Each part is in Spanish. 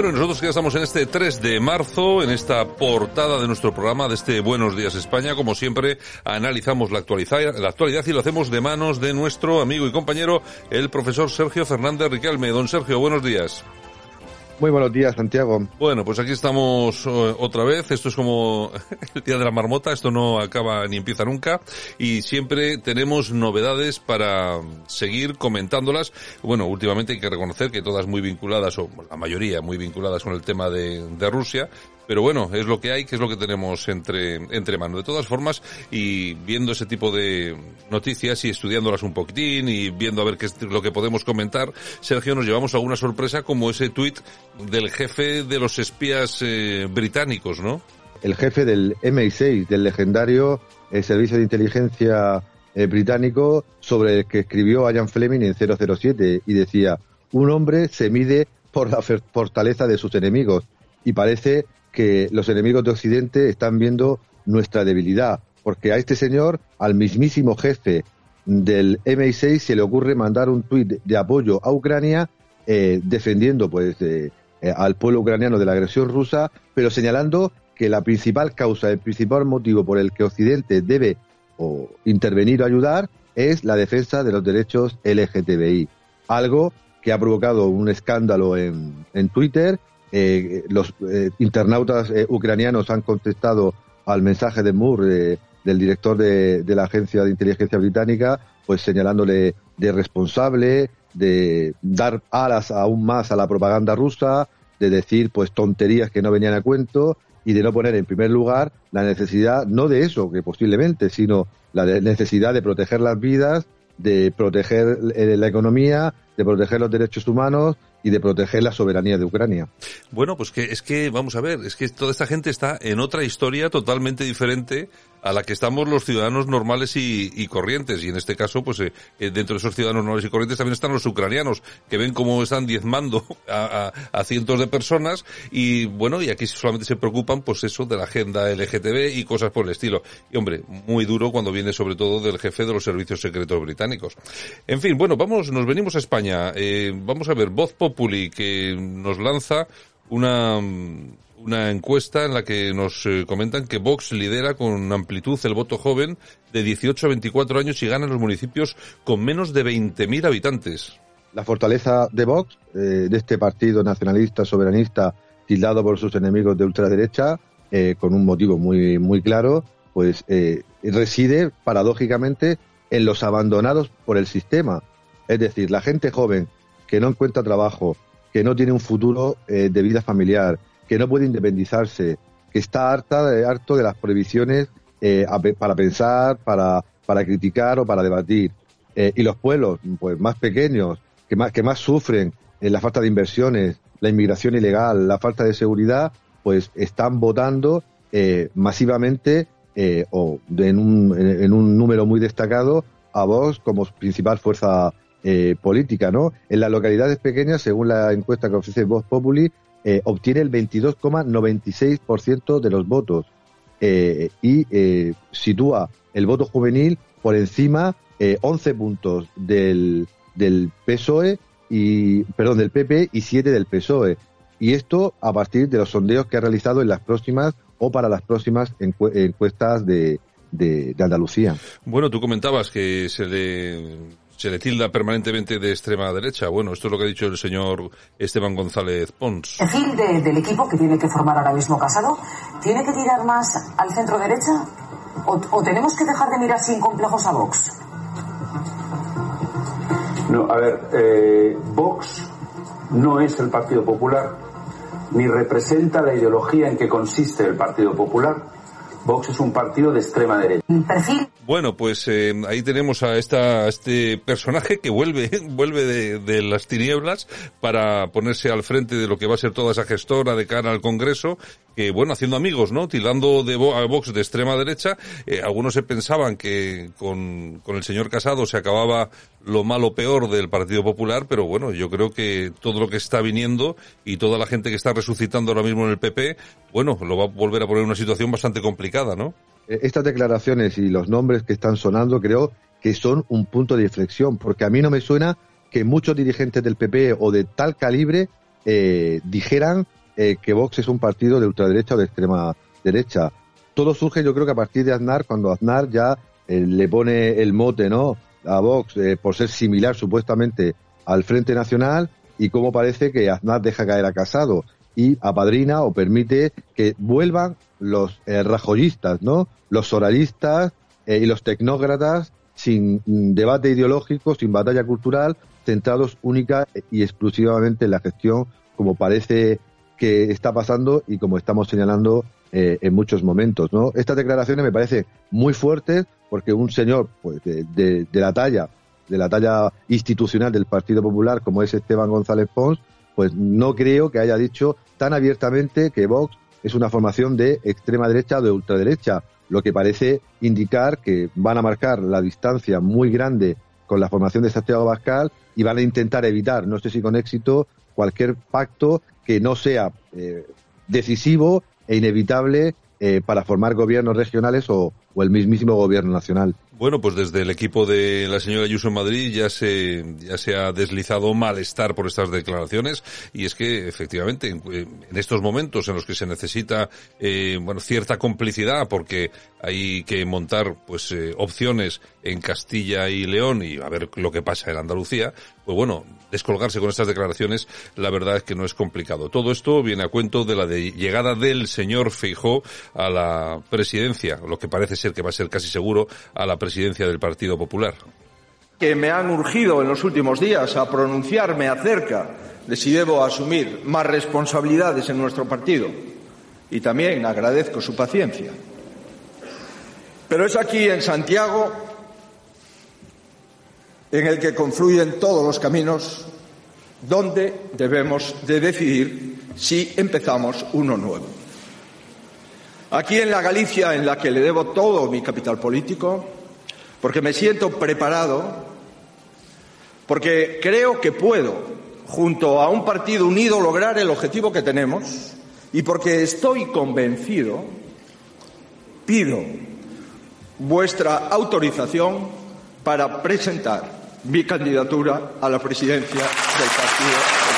Bueno, nosotros ya estamos en este 3 de marzo, en esta portada de nuestro programa de este Buenos Días España. Como siempre, analizamos la actualidad, la actualidad y lo hacemos de manos de nuestro amigo y compañero, el profesor Sergio Fernández Riquelme. Don Sergio, buenos días. Muy buenos días, Santiago. Bueno, pues aquí estamos eh, otra vez. Esto es como el día de la marmota. Esto no acaba ni empieza nunca. Y siempre tenemos novedades para seguir comentándolas. Bueno, últimamente hay que reconocer que todas muy vinculadas, o la mayoría muy vinculadas con el tema de, de Rusia. Pero bueno, es lo que hay, que es lo que tenemos entre, entre manos. De todas formas, y viendo ese tipo de noticias y estudiándolas un poquitín y viendo a ver qué es lo que podemos comentar, Sergio, nos llevamos a alguna sorpresa como ese tuit del jefe de los espías eh, británicos, ¿no? El jefe del MI6, del legendario eh, Servicio de Inteligencia eh, británico, sobre el que escribió Ian Fleming en 007 y decía, un hombre se mide por la fortaleza de sus enemigos y parece que los enemigos de Occidente están viendo nuestra debilidad, porque a este señor, al mismísimo jefe del MI6, se le ocurre mandar un tuit de apoyo a Ucrania eh, defendiendo pues eh, eh, al pueblo ucraniano de la agresión rusa, pero señalando que la principal causa, el principal motivo por el que Occidente debe o intervenir o ayudar es la defensa de los derechos LGTBI. Algo que ha provocado un escándalo en, en Twitter eh, los eh, internautas eh, ucranianos han contestado al mensaje de Moore, del director de, la Agencia de Inteligencia Británica, pues señalándole de responsable, de dar alas aún más a la propaganda rusa, de decir pues tonterías que no venían a cuento y de no poner en primer lugar la necesidad, no de eso, que posiblemente, sino la necesidad de proteger las vidas, de proteger la economía, de proteger los derechos humanos y de proteger la soberanía de Ucrania. Bueno, pues que es que, vamos a ver, es que toda esta gente está en otra historia totalmente diferente a la que estamos los ciudadanos normales y, corrientes. Y en este caso, pues eh, eh, dentro de esos ciudadanos normales y corrientes también están los ucranianos, que ven cómo están diezmando a, cientos de personas. Y bueno, y aquí solamente se preocupan, pues eso, de la agenda LGTB y cosas por el estilo. Y hombre, muy duro cuando viene sobre todo del jefe de los servicios secretos británicos. En fin, bueno, vamos, nos venimos a España. Eh, vamos a ver, Voz Que nos lanza una una encuesta en la que nos eh, comentan que Vox lidera con amplitud el voto joven de 18 a 24 años y gana en los municipios con menos de 20.000 habitantes. La fortaleza de Vox, eh, de este partido nacionalista, soberanista, tildado por sus enemigos de ultraderecha, eh, con un motivo muy, muy claro, pues reside paradójicamente en los abandonados por el sistema. Es decir, la gente joven que no encuentra trabajo, que no tiene un futuro de vida familiar, que no puede independizarse, que está harta de, harto de las prohibiciones eh, para pensar, para, para criticar o para debatir. Eh, y los pueblos pues más pequeños, que más, que más sufren en la falta de inversiones, la inmigración ilegal, la falta de seguridad, pues están votando eh, masivamente o en un, en un número muy destacado a Vox como principal fuerza política, ¿no? En las localidades pequeñas, según la encuesta que ofrece Vox Populi, eh, obtiene el 22,96% de los votos eh, y eh, sitúa el voto juvenil por encima 11 puntos del, del PSOE y perdón del PP y 7 del PSOE y esto a partir de los sondeos que ha realizado en las próximas o para las próximas encuestas de, de, de Andalucía. Bueno, tú comentabas que se le se le tilda permanentemente de extrema derecha. Bueno, esto es lo que ha dicho el señor Esteban González Pons. El fin del equipo que tiene que formar ahora mismo Casado, ¿tiene que tirar más al centro derecha o, tenemos que dejar de mirar sin complejos a Vox? No, a ver, eh, Vox no es el Partido Popular ni representa la ideología en que consiste el Partido Popular Vox es un partido de extrema derecha. Bueno, pues eh, ahí tenemos a, esta, este personaje que vuelve, vuelve de, las tinieblas para ponerse al frente de lo que va a ser toda esa gestora de cara al Congreso que, bueno, haciendo amigos, ¿no? Tildando de a Vox de extrema derecha. Eh, algunos se pensaban que con, con el señor Casado se acababa lo malo peor del Partido Popular, pero bueno, yo creo que todo lo que está viniendo y toda la gente que está resucitando ahora mismo en el PP, bueno, lo va a volver a poner en una situación bastante complicada, ¿no? Eh, estas declaraciones y los nombres que están sonando creo que son un punto de inflexión, porque a mí no me suena que muchos dirigentes del PP o de tal calibre eh, dijeran eh, que Vox es un partido de ultraderecha o de extrema derecha. Todo surge, yo creo que a partir de Aznar, cuando Aznar ya le pone el mote, ¿no? A Vox por ser similar supuestamente al Frente Nacional y cómo parece que Aznar deja caer a Casado y apadrina o permite que vuelvan los rajoyistas, ¿no? Los soralistas y los tecnócratas sin debate ideológico, sin batalla cultural, centrados única y exclusivamente en la gestión, como parece que está pasando y como estamos señalando eh, en muchos momentos. ¿no? Estas declaraciones me parecen muy fuertes porque un señor pues, de, la talla, de la talla institucional del Partido Popular como es Esteban González Pons, pues no creo que haya dicho tan abiertamente que Vox es una formación de extrema derecha o de ultraderecha lo que parece indicar que van a marcar la distancia muy grande con la formación de Santiago Bascal y van a intentar evitar, no sé si con éxito, cualquier pacto que no sea eh, decisivo e inevitable eh, para formar gobiernos regionales o, el mismísimo gobierno nacional. Bueno, pues desde el equipo de la señora Ayuso en Madrid ya se, ya se ha deslizado malestar por estas declaraciones y es que efectivamente en, estos momentos en los que se necesita eh, bueno cierta complicidad porque hay que montar pues eh, opciones en Castilla y León y a ver lo que pasa en Andalucía, pues bueno, descolgarse con estas declaraciones la verdad es que no es complicado. Todo esto viene a cuento de la llegada del señor Feijó a la presidencia, lo que parece ser que va a ser casi seguro a la presidencia del Partido Popular. Que me han urgido en los últimos días a pronunciarme acerca de si debo asumir más responsabilidades en nuestro partido. Y también agradezco su paciencia. Pero es aquí en Santiago en el que confluyen todos los caminos donde debemos de decidir si empezamos uno nuevo. Aquí en la Galicia en la que le debo todo mi capital político, porque me siento preparado, porque creo que puedo, junto a un partido unido, lograr el objetivo que tenemos y porque estoy convencido, pido vuestra autorización para presentar mi candidatura a la presidencia del partido.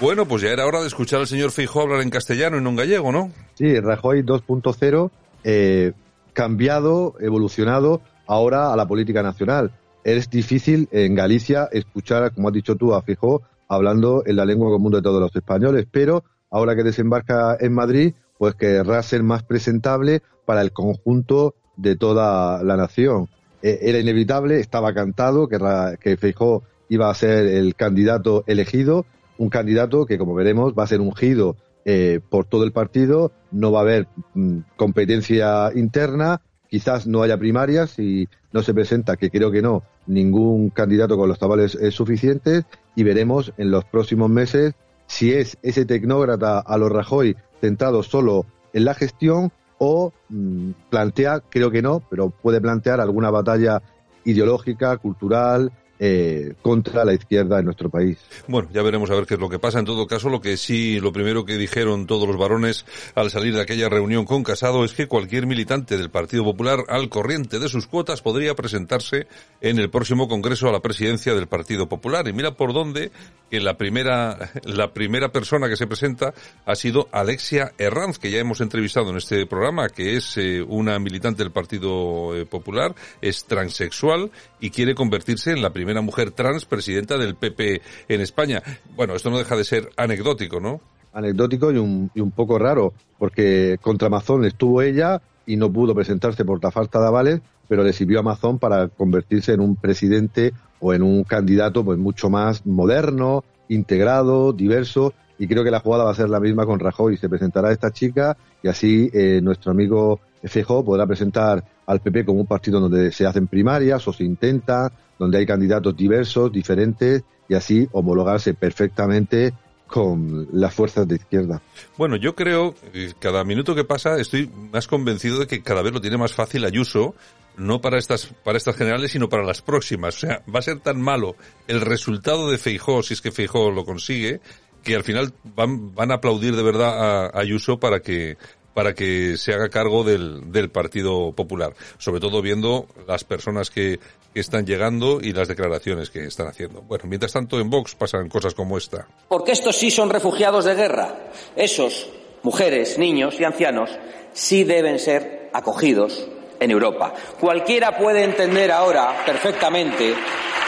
Bueno, pues ya era hora de escuchar al señor Feijóo hablar en castellano y no en gallego, ¿no? Sí, Rajoy 2.0, eh, cambiado, evolucionado ahora a la política nacional. Es difícil en Galicia escuchar, como has dicho tú, a Feijóo hablando en la lengua común de todos los españoles, pero ahora que desembarca en Madrid, pues querrá ser más presentable para el conjunto de toda la nación. Eh, era inevitable, estaba cantado que, que Feijóo iba a ser el candidato elegido un candidato que, como veremos, va a ser ungido eh, por todo el partido, no va a haber mm, competencia interna, quizás no haya primarias y no se presenta, que creo que no, ningún candidato con los tabales suficientes y veremos en los próximos meses si es ese tecnócrata a los Rajoy centrado solo en la gestión o mm, plantea, creo que no, pero puede plantear alguna batalla ideológica, cultural, eh, contra la izquierda en nuestro país. Bueno, ya veremos a ver qué es lo que pasa. En todo caso, lo que sí, lo primero que dijeron todos los varones al salir de aquella reunión con Casado es que cualquier militante del Partido Popular al corriente de sus cuotas podría presentarse en el próximo Congreso a la presidencia del Partido Popular. Y mira por dónde que la primera, la primera persona que se presenta ha sido Alexia Herranz, que ya hemos entrevistado en este programa, que es eh, una militante del Partido eh, Popular, es transexual y quiere convertirse en la primera primera mujer trans presidenta del PP en España. Bueno, esto no deja de ser anecdótico, ¿no? Anecdótico y un, poco raro, porque contra Amazon estuvo ella y no pudo presentarse por la falta de avales, pero le sirvió a Amazon para convertirse en un presidente o en un candidato pues mucho más moderno, integrado, diverso, y creo que la jugada va a ser la misma con Rajoy. Se presentará esta chica y así eh, nuestro amigo Fejo podrá presentar al PP como un partido donde se hacen primarias o se intenta, donde hay candidatos diversos, diferentes, y así homologarse perfectamente con las fuerzas de izquierda. Bueno, yo creo, que cada minuto que pasa estoy más convencido de que cada vez lo tiene más fácil Ayuso, no para estas, para estas generales, sino para las próximas. O sea, va a ser tan malo el resultado de Feijó, si es que Feijó lo consigue, que al final van, van a aplaudir de verdad a Ayuso para que, para que se haga cargo del, del Partido Popular, sobre todo viendo las personas que, que están llegando y las declaraciones que están haciendo. Bueno, mientras tanto en Vox pasan cosas como esta. Porque estos sí son refugiados de guerra. Esos, mujeres, niños y ancianos, sí deben ser acogidos en Europa. Cualquiera puede entender ahora perfectamente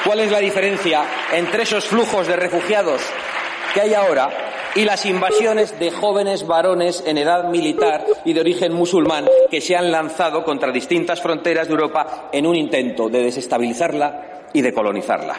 cuál es la diferencia entre esos flujos de refugiados que hay ahora y las invasiones de jóvenes varones en edad militar y de origen musulmán que se han lanzado contra distintas fronteras de Europa en un intento de desestabilizarla y de colonizarla.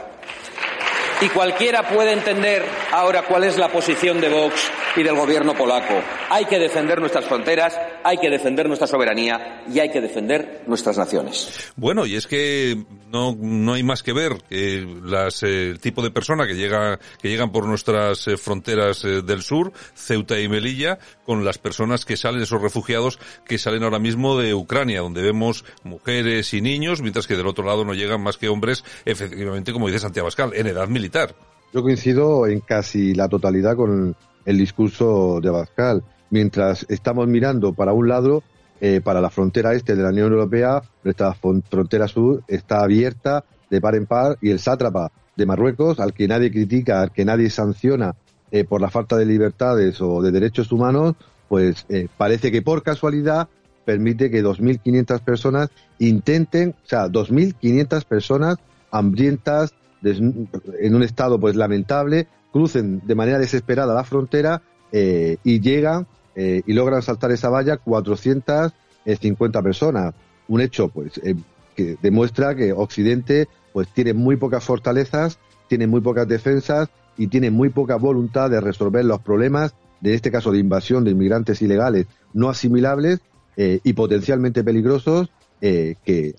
Y cualquiera puede entender ahora cuál es la posición de Vox y del gobierno polaco. Hay que defender nuestras fronteras, hay que defender nuestra soberanía y hay que defender nuestras naciones. Bueno, y es que no, no hay más que ver que las, eh, el tipo de persona que llega, que llegan por nuestras eh, fronteras eh, del sur, Ceuta y Melilla, con las personas que salen, esos refugiados que salen ahora mismo de Ucrania, donde vemos mujeres y niños, mientras que del otro lado no llegan más que hombres, efectivamente, como dice Santiago Pascal, en edad militar. Yo coincido en casi la totalidad con el discurso de Abascal. Mientras estamos mirando para un lado, eh, para la frontera este de la Unión Europea, nuestra frontera sur está abierta de par en par y el sátrapa de Marruecos, al que nadie critica, al que nadie sanciona eh, por la falta de libertades o de derechos humanos, pues eh, parece que por casualidad permite que 2.500 personas intenten, o sea, 2.500 personas hambrientas, en un estado pues lamentable, crucen de manera desesperada la frontera eh, y llegan eh, y logran saltar esa valla 450 personas. Un hecho pues eh, que demuestra que Occidente pues tiene muy pocas fortalezas, tiene muy pocas defensas y tiene muy poca voluntad de resolver los problemas, de este caso de invasión de inmigrantes ilegales no asimilables y potencialmente peligrosos que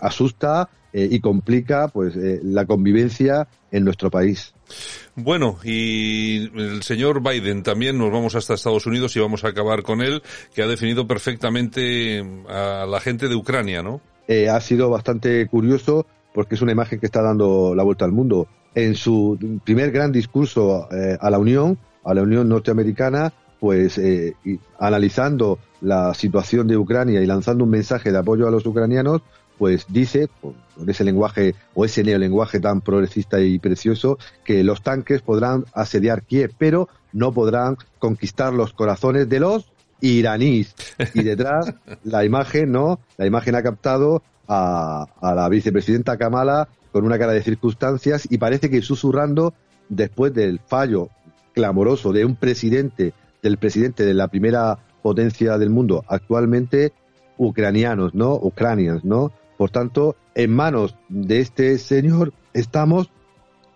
asusta y complica pues la convivencia en nuestro país. Bueno, y el señor Biden también nos vamos hasta Estados Unidos y vamos a acabar con él, que ha definido perfectamente a la gente de Ucrania, ¿no? Eh, ha sido bastante curioso porque es una imagen que está dando la vuelta al mundo. En su primer gran discurso eh, a la Unión, a la Unión Norteamericana, pues eh, analizando la situación de Ucrania y lanzando un mensaje de apoyo a los ucranianos, pues dice, con ese lenguaje o ese neolenguaje tan progresista y precioso, que los tanques podrán asediar Kiev, pero no podrán conquistar los corazones de los iraníes. Y detrás la imagen, ¿no? La imagen ha captado a, a la vicepresidenta Kamala con una cara de circunstancias y parece que susurrando después del fallo clamoroso de un presidente, del presidente de la primera potencia del mundo actualmente, ucranianos, ¿no? Ucranians, ¿no? Por tanto, en manos de este señor estamos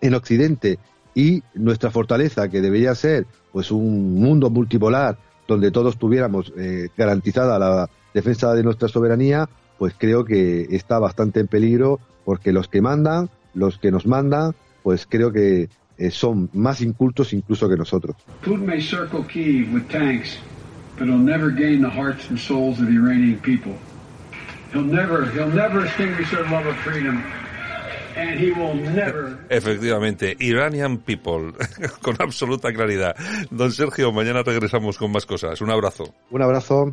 en Occidente y nuestra fortaleza, que debería ser pues un mundo multipolar donde todos tuviéramos eh, garantizada la defensa de nuestra soberanía, pues creo que está bastante en peligro porque los que mandan, los que nos mandan, pues creo que eh, son más incultos incluso que nosotros. Putin may circle Kiev with tanks, but he'll never gain the hearts and souls of the Iranian people. Efectivamente, Iranian people, con absoluta claridad. Don Sergio, mañana regresamos con más cosas. Un abrazo. Un abrazo.